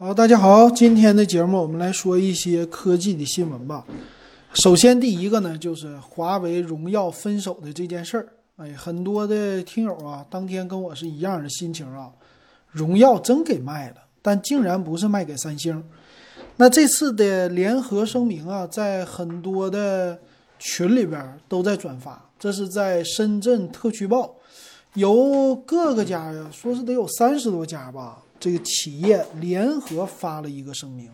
好，大家好，今天的节目我们来说一些科技的新闻吧。首先，第一个呢，就是华为、荣耀分手的这件事儿。哎，很多的听友啊，当天跟我是一样的心情啊。荣耀真给卖了，但竟然不是卖给三星。那这次的联合声明啊，在很多的群里边都在转发。这是在深圳特区报，由各个家呀，说是得有三十多家吧。这个企业联合发了一个声明，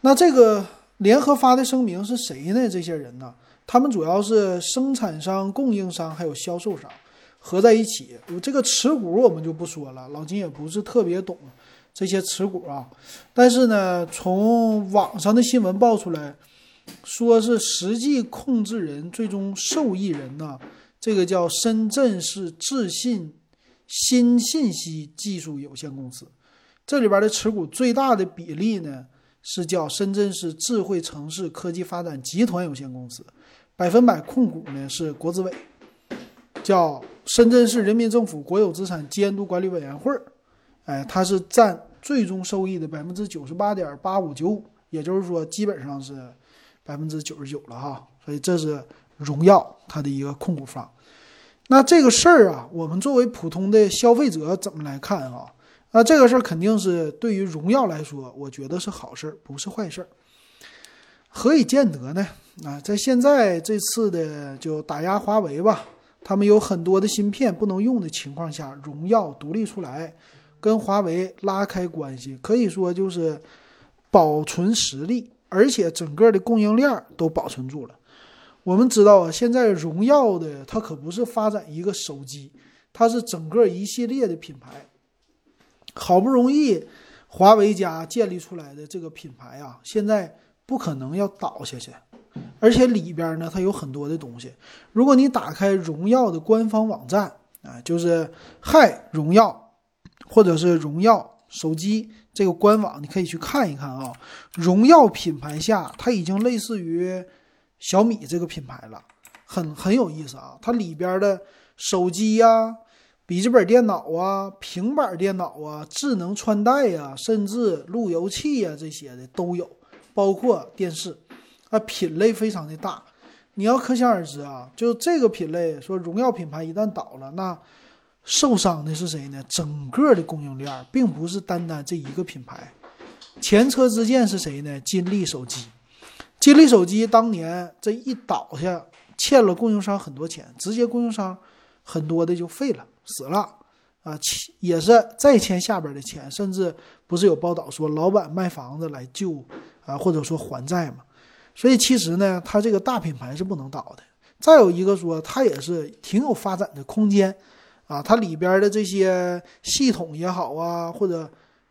那这个联合发的声明是谁呢？这些人呢？他们主要是生产商、供应商还有销售商合在一起。这个持股我们就不说了，老金也不是特别懂这些持股啊。但是呢，从网上的新闻爆出来，说是实际控制人、最终受益人呢，这个叫深圳市智信。新信息技术有限公司，这里边的持股最大的比例呢是叫深圳市智慧城市科技发展集团有限公司，百分百控股呢是国资委，叫深圳市人民政府国有资产监督管理委员会哎，它是占最终收益的百分之九十八点八五九五，也就是说基本上是百分之九十九了哈，所以这是荣耀它的一个控股方。那这个事儿啊，我们作为普通的消费者怎么来看啊？那这个事儿肯定是对于荣耀来说，我觉得是好事儿，不是坏事儿。何以见得呢？啊，在现在这次的就打压华为吧，他们有很多的芯片不能用的情况下，荣耀独立出来，跟华为拉开关系，可以说就是保存实力，而且整个的供应链都保存住了。我们知道啊，现在荣耀的它可不是发展一个手机，它是整个一系列的品牌。好不容易华为家建立出来的这个品牌啊，现在不可能要倒下去。而且里边呢，它有很多的东西。如果你打开荣耀的官方网站啊，就是嗨荣耀，或者是荣耀手机这个官网，你可以去看一看啊。荣耀品牌下，它已经类似于。小米这个品牌了，很很有意思啊！它里边的手机呀、笔记本电脑啊、平板电脑啊、智能穿戴呀，甚至路由器呀这些的都有，包括电视，啊，品类非常的大。你要可想而知啊，就这个品类，说荣耀品牌一旦倒了，那受伤的是谁呢？整个的供应链，并不是单单这一个品牌，前车之鉴是谁呢？金立手机。金立手机当年这一倒下，欠了供应商很多钱，直接供应商很多的就废了，死了啊！欠也是再欠下边的钱，甚至不是有报道说老板卖房子来救啊，或者说还债嘛。所以其实呢，它这个大品牌是不能倒的。再有一个说，它也是挺有发展的空间啊，它里边的这些系统也好啊，或者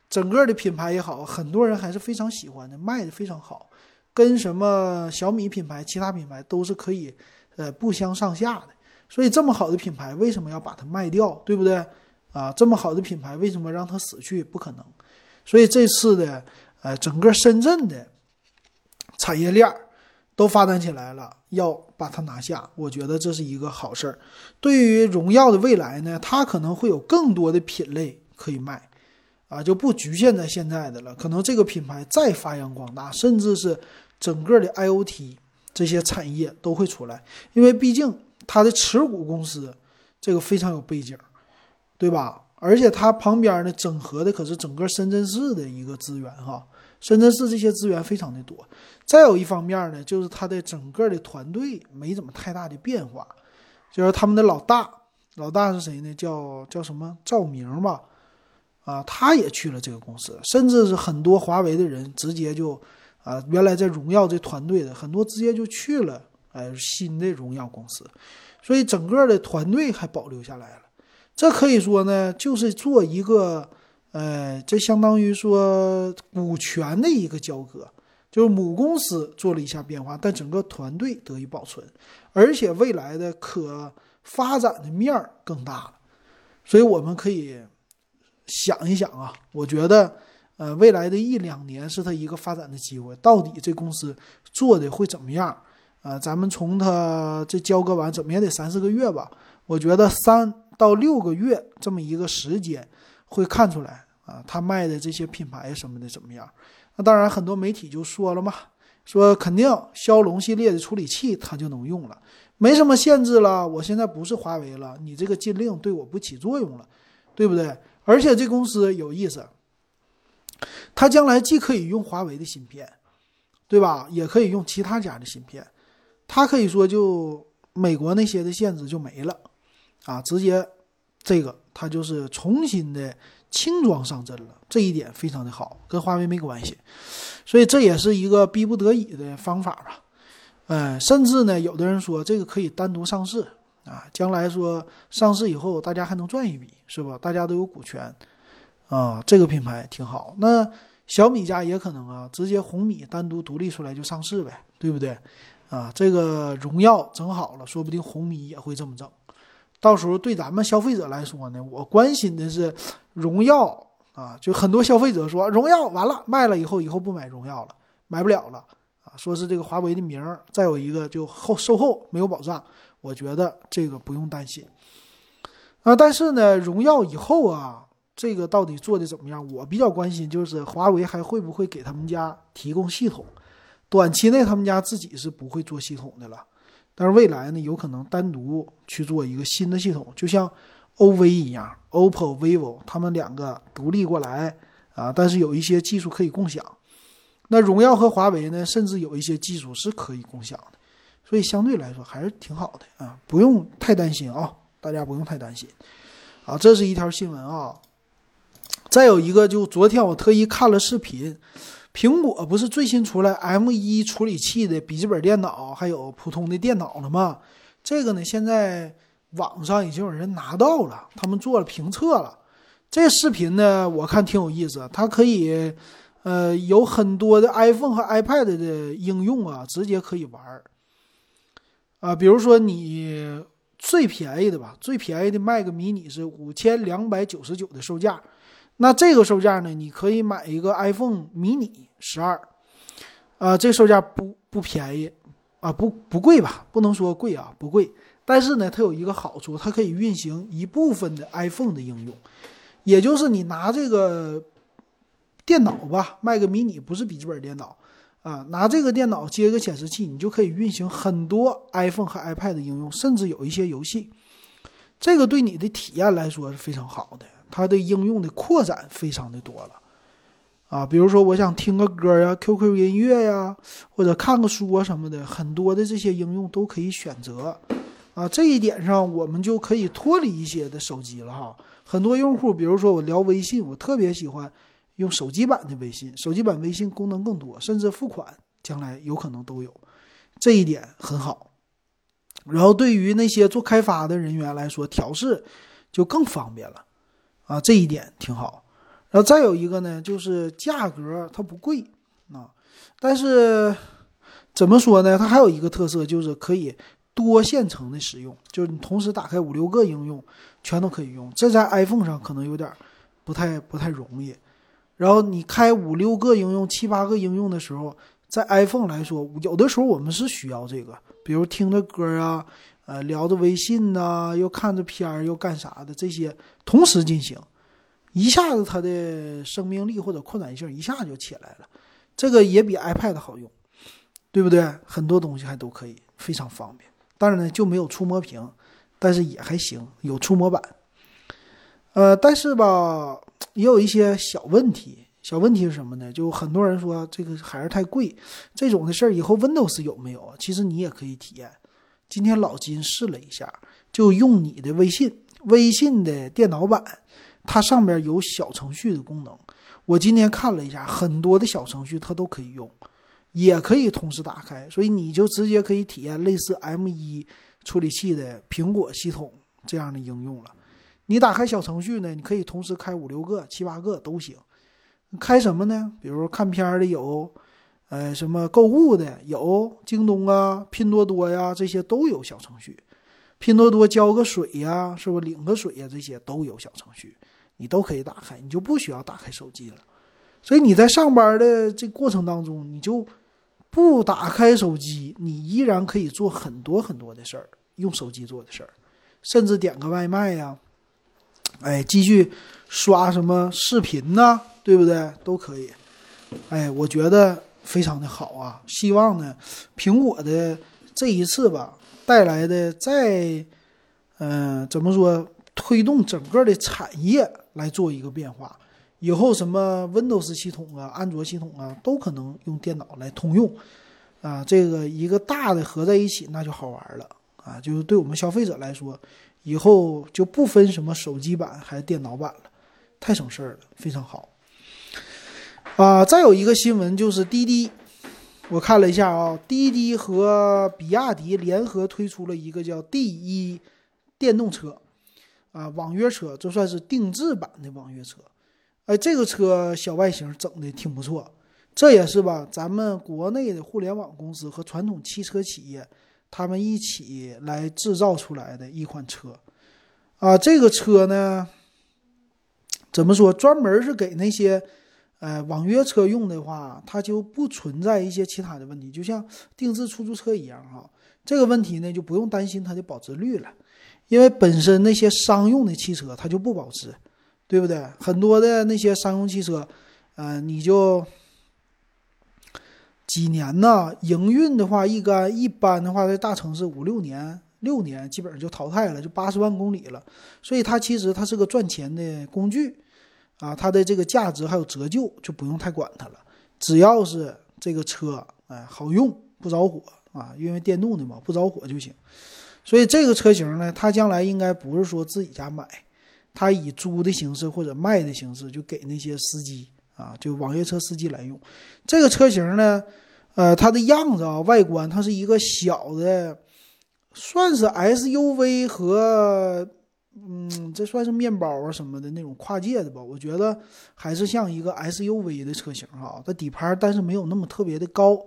整个的品牌也好，很多人还是非常喜欢的，卖的非常好。跟什么小米品牌、其他品牌都是可以，呃，不相上下的。所以这么好的品牌，为什么要把它卖掉？对不对？啊，这么好的品牌，为什么让它死去？不可能。所以这次的，呃，整个深圳的产业链儿都发展起来了，要把它拿下，我觉得这是一个好事儿。对于荣耀的未来呢，它可能会有更多的品类可以卖，啊，就不局限在现在的了。可能这个品牌再发扬光大，甚至是。整个的 IOT 这些产业都会出来，因为毕竟它的持股公司这个非常有背景，对吧？而且它旁边呢整合的可是整个深圳市的一个资源哈，深圳市这些资源非常的多。再有一方面呢，就是它的整个的团队没怎么太大的变化，就是他们的老大，老大是谁呢？叫叫什么赵明吧？啊，他也去了这个公司，甚至是很多华为的人直接就。啊，原来在荣耀这团队的很多直接就去了，哎，新的荣耀公司，所以整个的团队还保留下来了。这可以说呢，就是做一个，呃，这相当于说股权的一个交割，就是母公司做了一下变化，但整个团队得以保存，而且未来的可发展的面儿更大了。所以我们可以想一想啊，我觉得。呃，未来的一两年是他一个发展的机会，到底这公司做的会怎么样？呃，咱们从他这交割完，怎么也得三四个月吧？我觉得三到六个月这么一个时间会看出来啊，他卖的这些品牌什么的怎么样？那当然，很多媒体就说了嘛，说肯定骁龙系列的处理器它就能用了，没什么限制了。我现在不是华为了，你这个禁令对我不起作用了，对不对？而且这公司有意思，它将来既可以用华为的芯片，对吧？也可以用其他家的芯片，它可以说就美国那些的限制就没了，啊，直接这个它就是重新的。轻装上阵了，这一点非常的好，跟华为没关系，所以这也是一个逼不得已的方法吧。嗯，甚至呢，有的人说这个可以单独上市啊，将来说上市以后大家还能赚一笔，是吧？大家都有股权啊，这个品牌挺好。那小米家也可能啊，直接红米单独独立出来就上市呗，对不对？啊，这个荣耀整好了，说不定红米也会这么整。到时候对咱们消费者来说呢，我关心的是荣耀啊，就很多消费者说荣耀完了卖了以后，以后不买荣耀了，买不了了啊，说是这个华为的名儿，再有一个就后售后没有保障，我觉得这个不用担心啊。但是呢，荣耀以后啊，这个到底做的怎么样？我比较关心就是华为还会不会给他们家提供系统？短期内他们家自己是不会做系统的了。但是未来呢，有可能单独去做一个新的系统，就像 OV 一样，OPPO、vivo 他们两个独立过来啊，但是有一些技术可以共享。那荣耀和华为呢，甚至有一些技术是可以共享的，所以相对来说还是挺好的啊，不用太担心啊，大家不用太担心啊。这是一条新闻啊。再有一个，就昨天我特意看了视频。苹果不是最新出来 M1 处理器的笔记本电脑，还有普通的电脑了吗？这个呢，现在网上已经有人拿到了，他们做了评测了。这视频呢，我看挺有意思，它可以，呃，有很多的 iPhone 和 iPad 的应用啊，直接可以玩儿。啊，比如说你最便宜的吧，最便宜的 Mac mini 是五千两百九十九的售价。那这个售价呢？你可以买一个 iPhone mini 十二，啊，这售价不不便宜，啊，不不贵吧？不能说贵啊，不贵。但是呢，它有一个好处，它可以运行一部分的 iPhone 的应用，也就是你拿这个电脑吧，卖个 mini 不是笔记本电脑啊，拿这个电脑接个显示器，你就可以运行很多 iPhone 和 iPad 的应用，甚至有一些游戏，这个对你的体验来说是非常好的。它的应用的扩展非常的多了，啊，比如说我想听个歌呀，QQ 音乐呀，或者看个书啊什么的，很多的这些应用都可以选择，啊，这一点上我们就可以脱离一些的手机了哈。很多用户，比如说我聊微信，我特别喜欢用手机版的微信，手机版微信功能更多，甚至付款将来有可能都有，这一点很好。然后对于那些做开发的人员来说，调试就更方便了。啊，这一点挺好，然后再有一个呢，就是价格它不贵啊，但是怎么说呢？它还有一个特色就是可以多线程的使用，就是你同时打开五六个应用，全都可以用。这在 iPhone 上可能有点不太不太容易。然后你开五六个应用、七八个应用的时候，在 iPhone 来说，有的时候我们是需要这个，比如听着歌啊。呃，聊着微信呐，又看着片儿，又干啥的，这些同时进行，一下子它的生命力或者扩展性一下就起来了。这个也比 iPad 好用，对不对？很多东西还都可以，非常方便。当然呢，就没有触摸屏，但是也还行，有触摸板。呃，但是吧，也有一些小问题。小问题是什么呢？就很多人说这个还是太贵，这种的事儿以后 Windows 有没有？其实你也可以体验。今天老金试了一下，就用你的微信，微信的电脑版，它上面有小程序的功能。我今天看了一下，很多的小程序它都可以用，也可以同时打开，所以你就直接可以体验类似 M1 处理器的苹果系统这样的应用了。你打开小程序呢，你可以同时开五六个、七八个都行。开什么呢？比如看片的有。呃，什么购物的有京东啊、拼多多呀，这些都有小程序。拼多多交个水呀，是不领个水呀，这些都有小程序，你都可以打开，你就不需要打开手机了。所以你在上班的这过程当中，你就不打开手机，你依然可以做很多很多的事儿，用手机做的事儿，甚至点个外卖呀，哎，继续刷什么视频呐，对不对？都可以。哎，我觉得非常的好啊！希望呢，苹果的这一次吧带来的再，嗯，怎么说，推动整个的产业来做一个变化。以后什么 Windows 系统啊、安卓系统啊，都可能用电脑来通用。啊，这个一个大的合在一起，那就好玩了啊！就是对我们消费者来说，以后就不分什么手机版还是电脑版了，太省事儿了，非常好。啊，再有一个新闻就是滴滴，我看了一下啊，滴滴和比亚迪联合推出了一个叫第一电动车，啊，网约车，这算是定制版的网约车。哎，这个车小外形整的挺不错。这也是吧，咱们国内的互联网公司和传统汽车企业，他们一起来制造出来的一款车，啊，这个车呢，怎么说，专门是给那些，呃，网约车用的话，它就不存在一些其他的问题，就像定制出租车一样哈。这个问题呢，就不用担心它的保值率了，因为本身那些商用的汽车它就不保值，对不对？很多的那些商用汽车，嗯，你就。几年呢？营运的话，一般一般的话，在大城市五六年、六年，基本上就淘汰了，就八十万公里了。所以它其实它是个赚钱的工具，啊，它的这个价值还有折旧就不用太管它了。只要是这个车，哎，好用不着火啊，因为电动的嘛，不着火就行。所以这个车型呢，它将来应该不是说自己家买，它以租的形式或者卖的形式，就给那些司机。啊，就网约车司机来用，这个车型呢，呃，它的样子啊，外观它是一个小的，算是 SUV 和，嗯，这算是面包啊什么的那种跨界的吧？我觉得还是像一个 SUV 的车型哈。它底盘但是没有那么特别的高，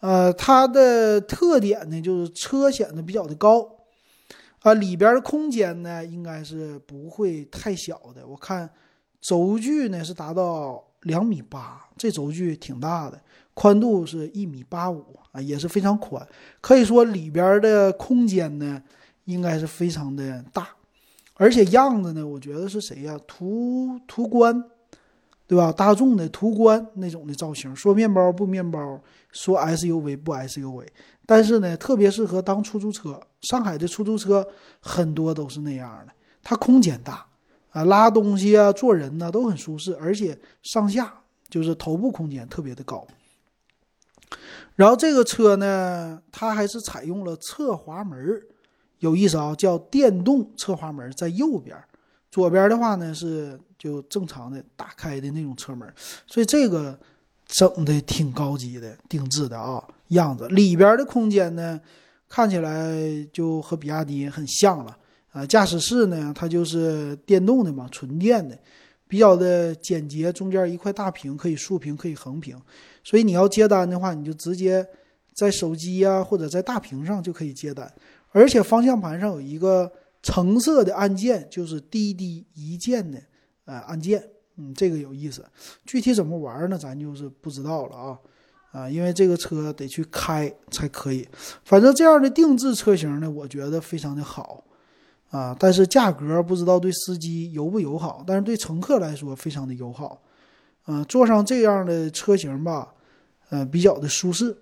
呃，它的特点呢就是车显得比较的高，啊，里边的空间呢应该是不会太小的。我看轴距呢是达到。两米八，这轴距挺大的，宽度是一米八五啊，也是非常宽，可以说里边的空间呢，应该是非常的大，而且样子呢，我觉得是谁呀？途途观，对吧？大众的途观那种的造型，说面包不面包，说 SUV 不 SUV，但是呢，特别适合当出租车。上海的出租车很多都是那样的，它空间大。啊，拉东西啊，坐人呢都很舒适，而且上下就是头部空间特别的高。然后这个车呢，它还是采用了侧滑门有意思啊，叫电动侧滑门在右边，左边的话呢是就正常的打开的那种车门，所以这个整的挺高级的，定制的啊样子。里边的空间呢，看起来就和比亚迪很像了。啊，驾驶室呢，它就是电动的嘛，纯电的，比较的简洁，中间一块大屏可以竖屏，可以横屏，所以你要接单的话，你就直接在手机呀或者在大屏上就可以接单，而且方向盘上有一个橙色的按键，就是滴滴一键的呃按键，嗯，这个有意思，具体怎么玩呢？咱就是不知道了啊，啊，因为这个车得去开才可以，反正这样的定制车型呢，我觉得非常的好。啊，但是价格不知道对司机友不友好，但是对乘客来说非常的友好。嗯，坐上这样的车型吧，呃，比较的舒适，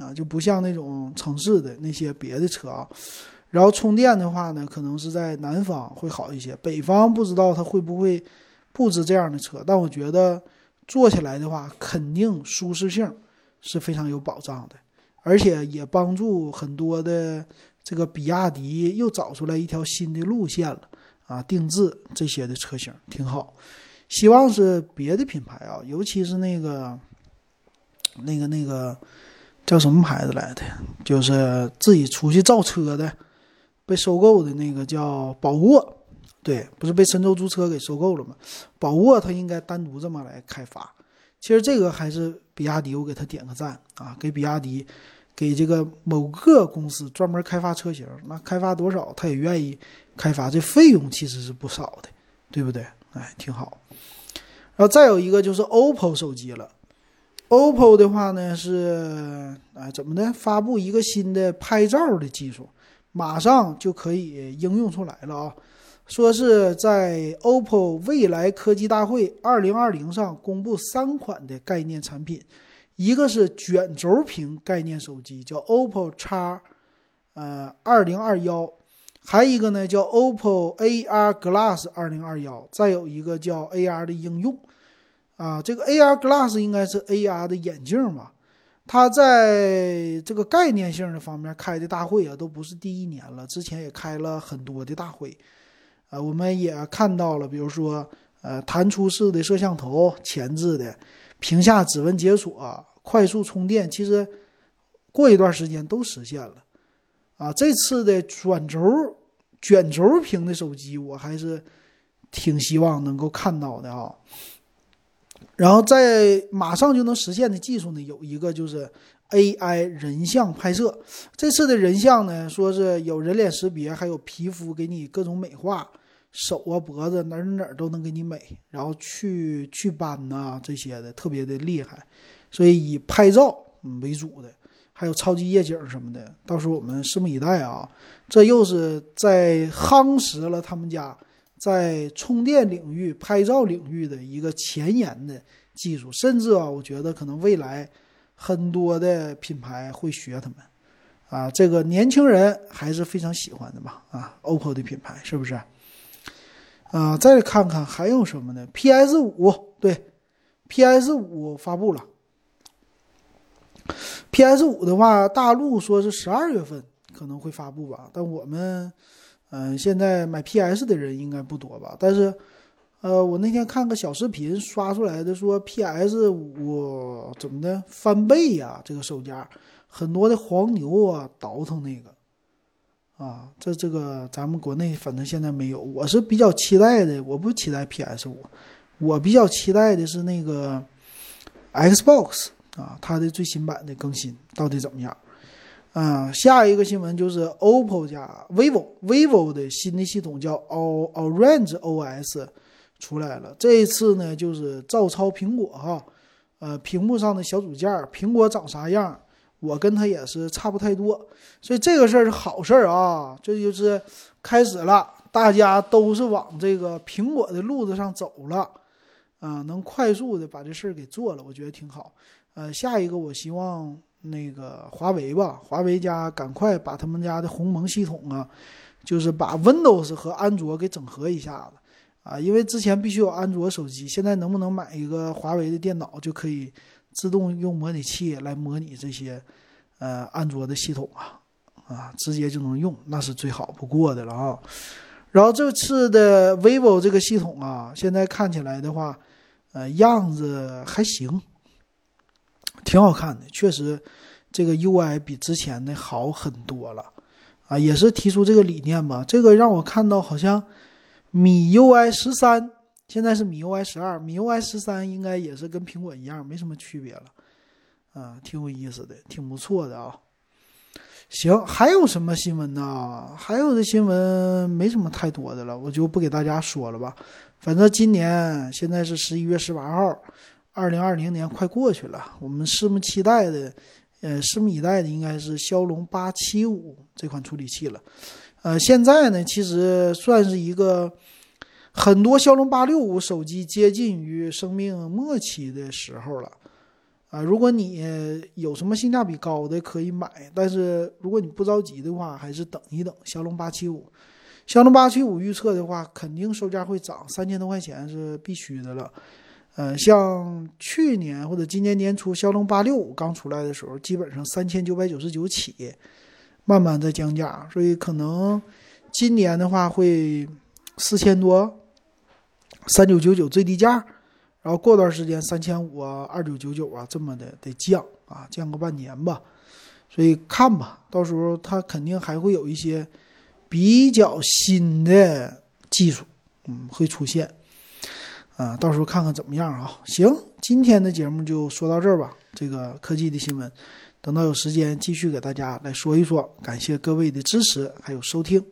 啊，就不像那种城市的那些别的车啊。然后充电的话呢，可能是在南方会好一些，北方不知道它会不会布置这样的车。但我觉得坐起来的话，肯定舒适性是非常有保障的，而且也帮助很多的。这个比亚迪又找出来一条新的路线了啊！定制这些的车型挺好，希望是别的品牌啊，尤其是那个、那个、那个叫什么牌子来的，就是自己出去造车的，被收购的那个叫宝沃，对，不是被神州租车给收购了吗？宝沃它应该单独这么来开发。其实这个还是比亚迪，我给他点个赞啊，给比亚迪。给这个某个公司专门开发车型，那开发多少他也愿意开发，这费用其实是不少的，对不对？哎，挺好。然后再有一个就是 OPPO 手机了，OPPO 的话呢是哎怎么的？发布一个新的拍照的技术，马上就可以应用出来了啊！说是在 OPPO 未来科技大会2020上公布三款的概念产品，一个是卷轴屏概念手机，叫 OPPO X，呃2021，还一个呢叫 OPPO AR Glass 2021，再有一个叫 AR 的应用，啊，这个 AR Glass 应该是 AR 的眼镜吧。它在这个概念性的方面开的大会啊，都不是第一年了，之前也开了很多的大会，呃，我们也看到了，比如说，呃，弹出式的摄像头、前置的、屏下指纹解锁、快速充电，其实过一段时间都实现了，啊，这次的转轴卷轴屏的手机，我还是挺希望能够看到的啊。然后在马上就能实现的技术呢，有一个就是 AI 人像拍摄。这次的人像呢，说是有人脸识别，还有皮肤给你各种美化，手啊、脖子哪儿哪儿都能给你美，然后去祛斑呐这些的，特别的厉害。所以以拍照为主的，还有超级夜景什么的，到时候我们拭目以待啊！这又是在夯实了他们家。在充电领域、拍照领域的一个前沿的技术，甚至啊，我觉得可能未来很多的品牌会学他们，啊，这个年轻人还是非常喜欢的嘛，啊，OPPO 的品牌是不是？啊，再看看还有什么呢？PS 五对，PS 五发布了，PS 五的话，大陆说是十二月份可能会发布吧，但我们。嗯，现在买 PS 的人应该不多吧？但是，呃，我那天看个小视频刷出来的，说 PS 五怎么的翻倍呀？这个售价，很多的黄牛啊倒腾那个，啊，这这个咱们国内反正现在没有。我是比较期待的，我不期待 PS 五，我比较期待的是那个 Xbox 啊，它的最新版的更新到底怎么样？啊，下一个新闻就是 OPPO 加 vivo，vivo 的新的系统叫 Orange OS 出来了。这一次呢，就是照抄苹果哈，呃，屏幕上的小组件，苹果长啥样，我跟它也是差不太多，所以这个事儿是好事儿啊，这就是开始了，大家都是往这个苹果的路子上走了，啊，能快速的把这事儿给做了，我觉得挺好。呃，下一个我希望。那个华为吧，华为家赶快把他们家的鸿蒙系统啊，就是把 Windows 和安卓给整合一下子啊，因为之前必须有安卓手机，现在能不能买一个华为的电脑就可以自动用模拟器来模拟这些呃安卓的系统啊啊，直接就能用，那是最好不过的了啊。然后这次的 vivo 这个系统啊，现在看起来的话，呃，样子还行。挺好看的，确实，这个 UI 比之前的好很多了，啊，也是提出这个理念吧。这个让我看到好像米 UI 十三，现在是米 UI 十二，米 UI 十三应该也是跟苹果一样，没什么区别了，啊，挺有意思的，挺不错的啊。行，还有什么新闻呢？还有的新闻没什么太多的了，我就不给大家说了吧。反正今年现在是十一月十八号。二零二零年快过去了，我们拭目期待的，呃，拭目以待的应该是骁龙八七五这款处理器了。呃，现在呢，其实算是一个很多骁龙八六五手机接近于生命末期的时候了。啊，如果你有什么性价比高的可以买，但是如果你不着急的话，还是等一等。骁龙八七五，骁龙八七五预测的话，肯定售价会涨三千多块钱是必须的了。呃，像去年或者今年年初，骁龙八六五刚出来的时候，基本上三千九百九十九起，慢慢在降价，所以可能今年的话会四千多，三九九九最低价，然后过段时间三千五啊，二九九九啊，这么的得降啊，降个半年吧，所以看吧，到时候它肯定还会有一些比较新的技术，嗯，会出现。啊，到时候看看怎么样啊？行，今天的节目就说到这儿吧。这个科技的新闻，等到有时间继续给大家来说一说。感谢各位的支持还有收听。